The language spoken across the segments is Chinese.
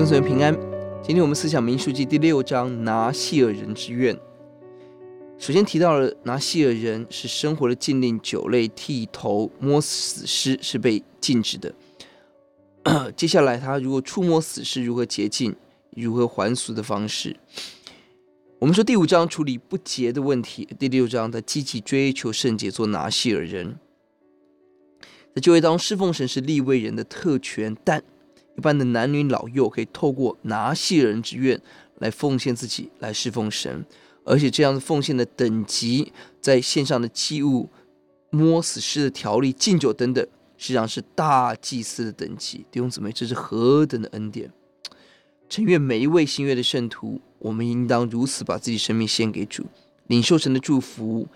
愿所有人平安。今天我们思想民书记第六章拿细尔人之怨。首先提到了拿细尔人是生活的禁令，酒类、剃头、摸死尸是被禁止的。接下来他如果触摸死尸，如何洁净，如何还俗的方式。我们说第五章处理不洁的问题，第六章他积极追求圣洁，做拿细尔人。在就业当中侍奉神是立位人的特权，但一般的男女老幼可以透过拿细人之愿来奉献自己来侍奉神，而且这样的奉献的等级，在献上的祭物、摸死尸的条例、敬酒等等，实际上是大祭司的等级。弟兄姊妹，这是何等的恩典！诚愿每一位新约的圣徒，我们应当如此把自己生命献给主，领受神的祝福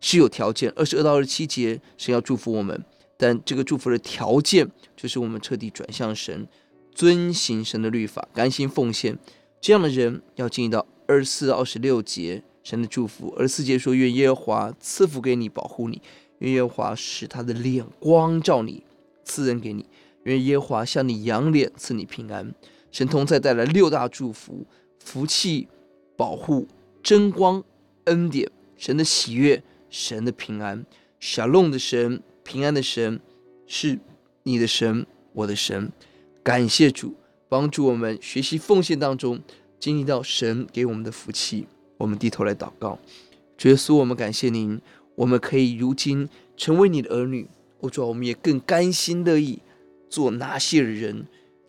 是有条件。二十二到二十七节，神要祝福我们，但这个祝福的条件就是我们彻底转向神，遵行神的律法，甘心奉献。这样的人要进入到二十四到二十六节，神的祝福。二十四节说：“愿耶和华赐福给你，保护你；愿耶和华使他的脸光照你，赐恩给你；愿耶和华向你仰脸，赐你平安。”神同在带来六大祝福：福气、保护、真光、恩典、神的喜悦、神的平安。沙龙的神，平安的神，是你的神，我的神。感谢主，帮助我们学习奉献当中经历到神给我们的福气。我们低头来祷告，主耶稣，我们感谢您，我们可以如今成为你的儿女。我主，我们也更甘心乐意做拿细耳人。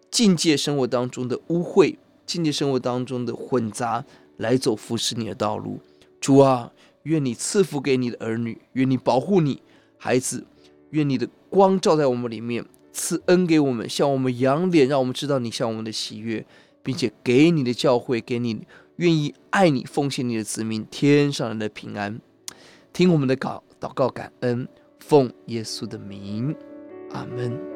境界生活当中的污秽，境界生活当中的混杂，来走服侍你的道路。主啊，愿你赐福给你的儿女，愿你保护你孩子，愿你的光照在我们里面，赐恩给我们，向我们扬脸，让我们知道你向我们的喜悦，并且给你的教会，给你愿意爱你、奉献你的子民，天上人的平安。听我们的祷祷告，感恩，奉耶稣的名，阿门。